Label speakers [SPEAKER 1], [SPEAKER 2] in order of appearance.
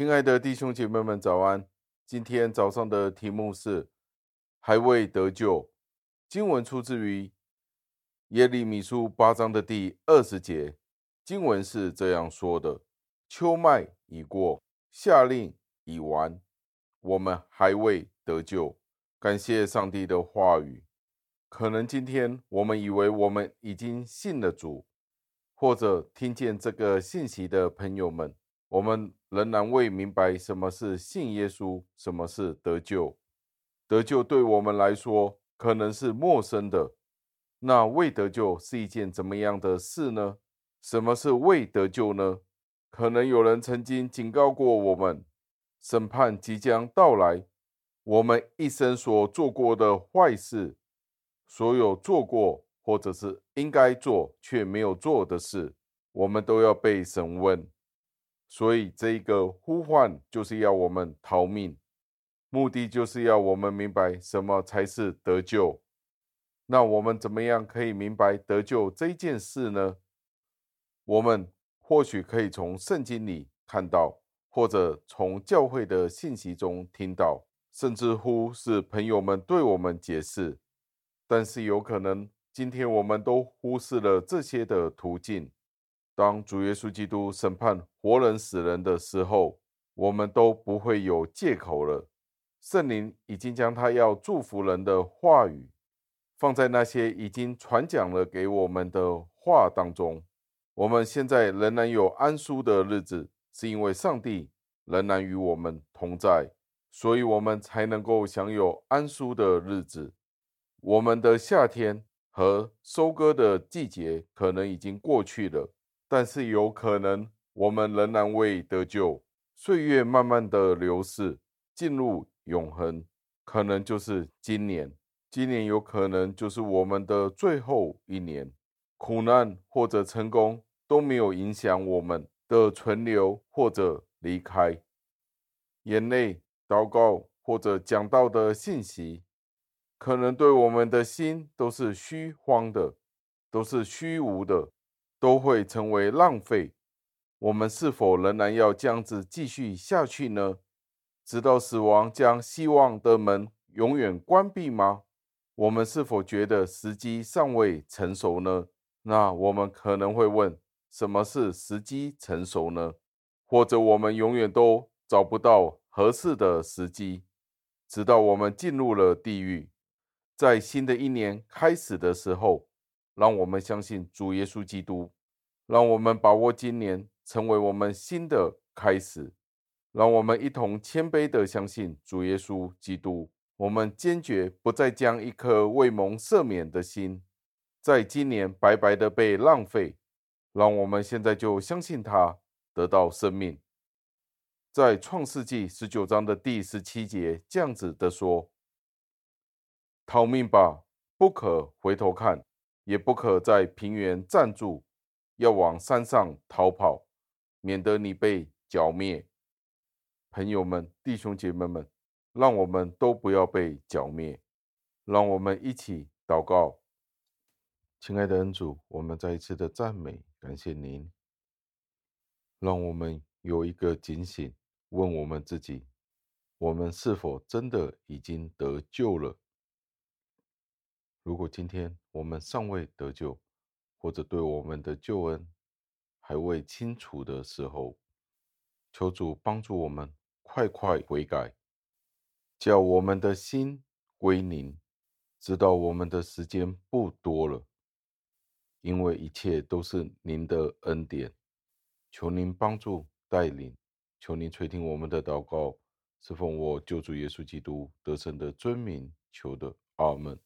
[SPEAKER 1] 亲爱的弟兄姐妹们，早安！今天早上的题目是还未得救。经文出自于耶利米书八章的第二十节。经文是这样说的：“秋麦已过，夏令已完，我们还未得救。”感谢上帝的话语。可能今天我们以为我们已经信了主。或者听见这个信息的朋友们，我们仍然未明白什么是信耶稣，什么是得救。得救对我们来说可能是陌生的。那未得救是一件怎么样的事呢？什么是未得救呢？可能有人曾经警告过我们，审判即将到来，我们一生所做过的坏事，所有做过。或者是应该做却没有做的事，我们都要被审问。所以这一个呼唤就是要我们逃命，目的就是要我们明白什么才是得救。那我们怎么样可以明白得救这件事呢？我们或许可以从圣经里看到，或者从教会的信息中听到，甚至乎是朋友们对我们解释。但是有可能。今天我们都忽视了这些的途径。当主耶稣基督审判活人死人的时候，我们都不会有借口了。圣灵已经将他要祝福人的话语放在那些已经传讲了给我们的话当中。我们现在仍然有安舒的日子，是因为上帝仍然与我们同在，所以我们才能够享有安舒的日子。我们的夏天。和收割的季节可能已经过去了，但是有可能我们仍然未得救。岁月慢慢的流逝，进入永恒，可能就是今年。今年有可能就是我们的最后一年。苦难或者成功都没有影响我们的存留或者离开。眼泪、祷告或者讲到的信息。可能对我们的心都是虚荒的，都是虚无的，都会成为浪费。我们是否仍然要这样子继续下去呢？直到死亡将希望的门永远关闭吗？我们是否觉得时机尚未成熟呢？那我们可能会问：什么是时机成熟呢？或者我们永远都找不到合适的时机，直到我们进入了地狱。在新的一年开始的时候，让我们相信主耶稣基督，让我们把握今年成为我们新的开始，让我们一同谦卑地相信主耶稣基督。我们坚决不再将一颗未蒙赦免的心，在今年白白的被浪费。让我们现在就相信他，得到生命。在创世纪十九章的第十七节这样子的说。逃命吧，不可回头看，也不可在平原站住，要往山上逃跑，免得你被剿灭。朋友们、弟兄姐妹们，让我们都不要被剿灭。让我们一起祷告，亲爱的恩主，我们再一次的赞美，感谢您。让我们有一个警醒，问我们自己：我们是否真的已经得救了？如果今天我们尚未得救，或者对我们的救恩还未清楚的时候，求主帮助我们快快悔改，叫我们的心归宁，知道我们的时间不多了，因为一切都是您的恩典。求您帮助带领，求您垂听我们的祷告，是奉我救主耶稣基督得胜的尊名求的，阿门。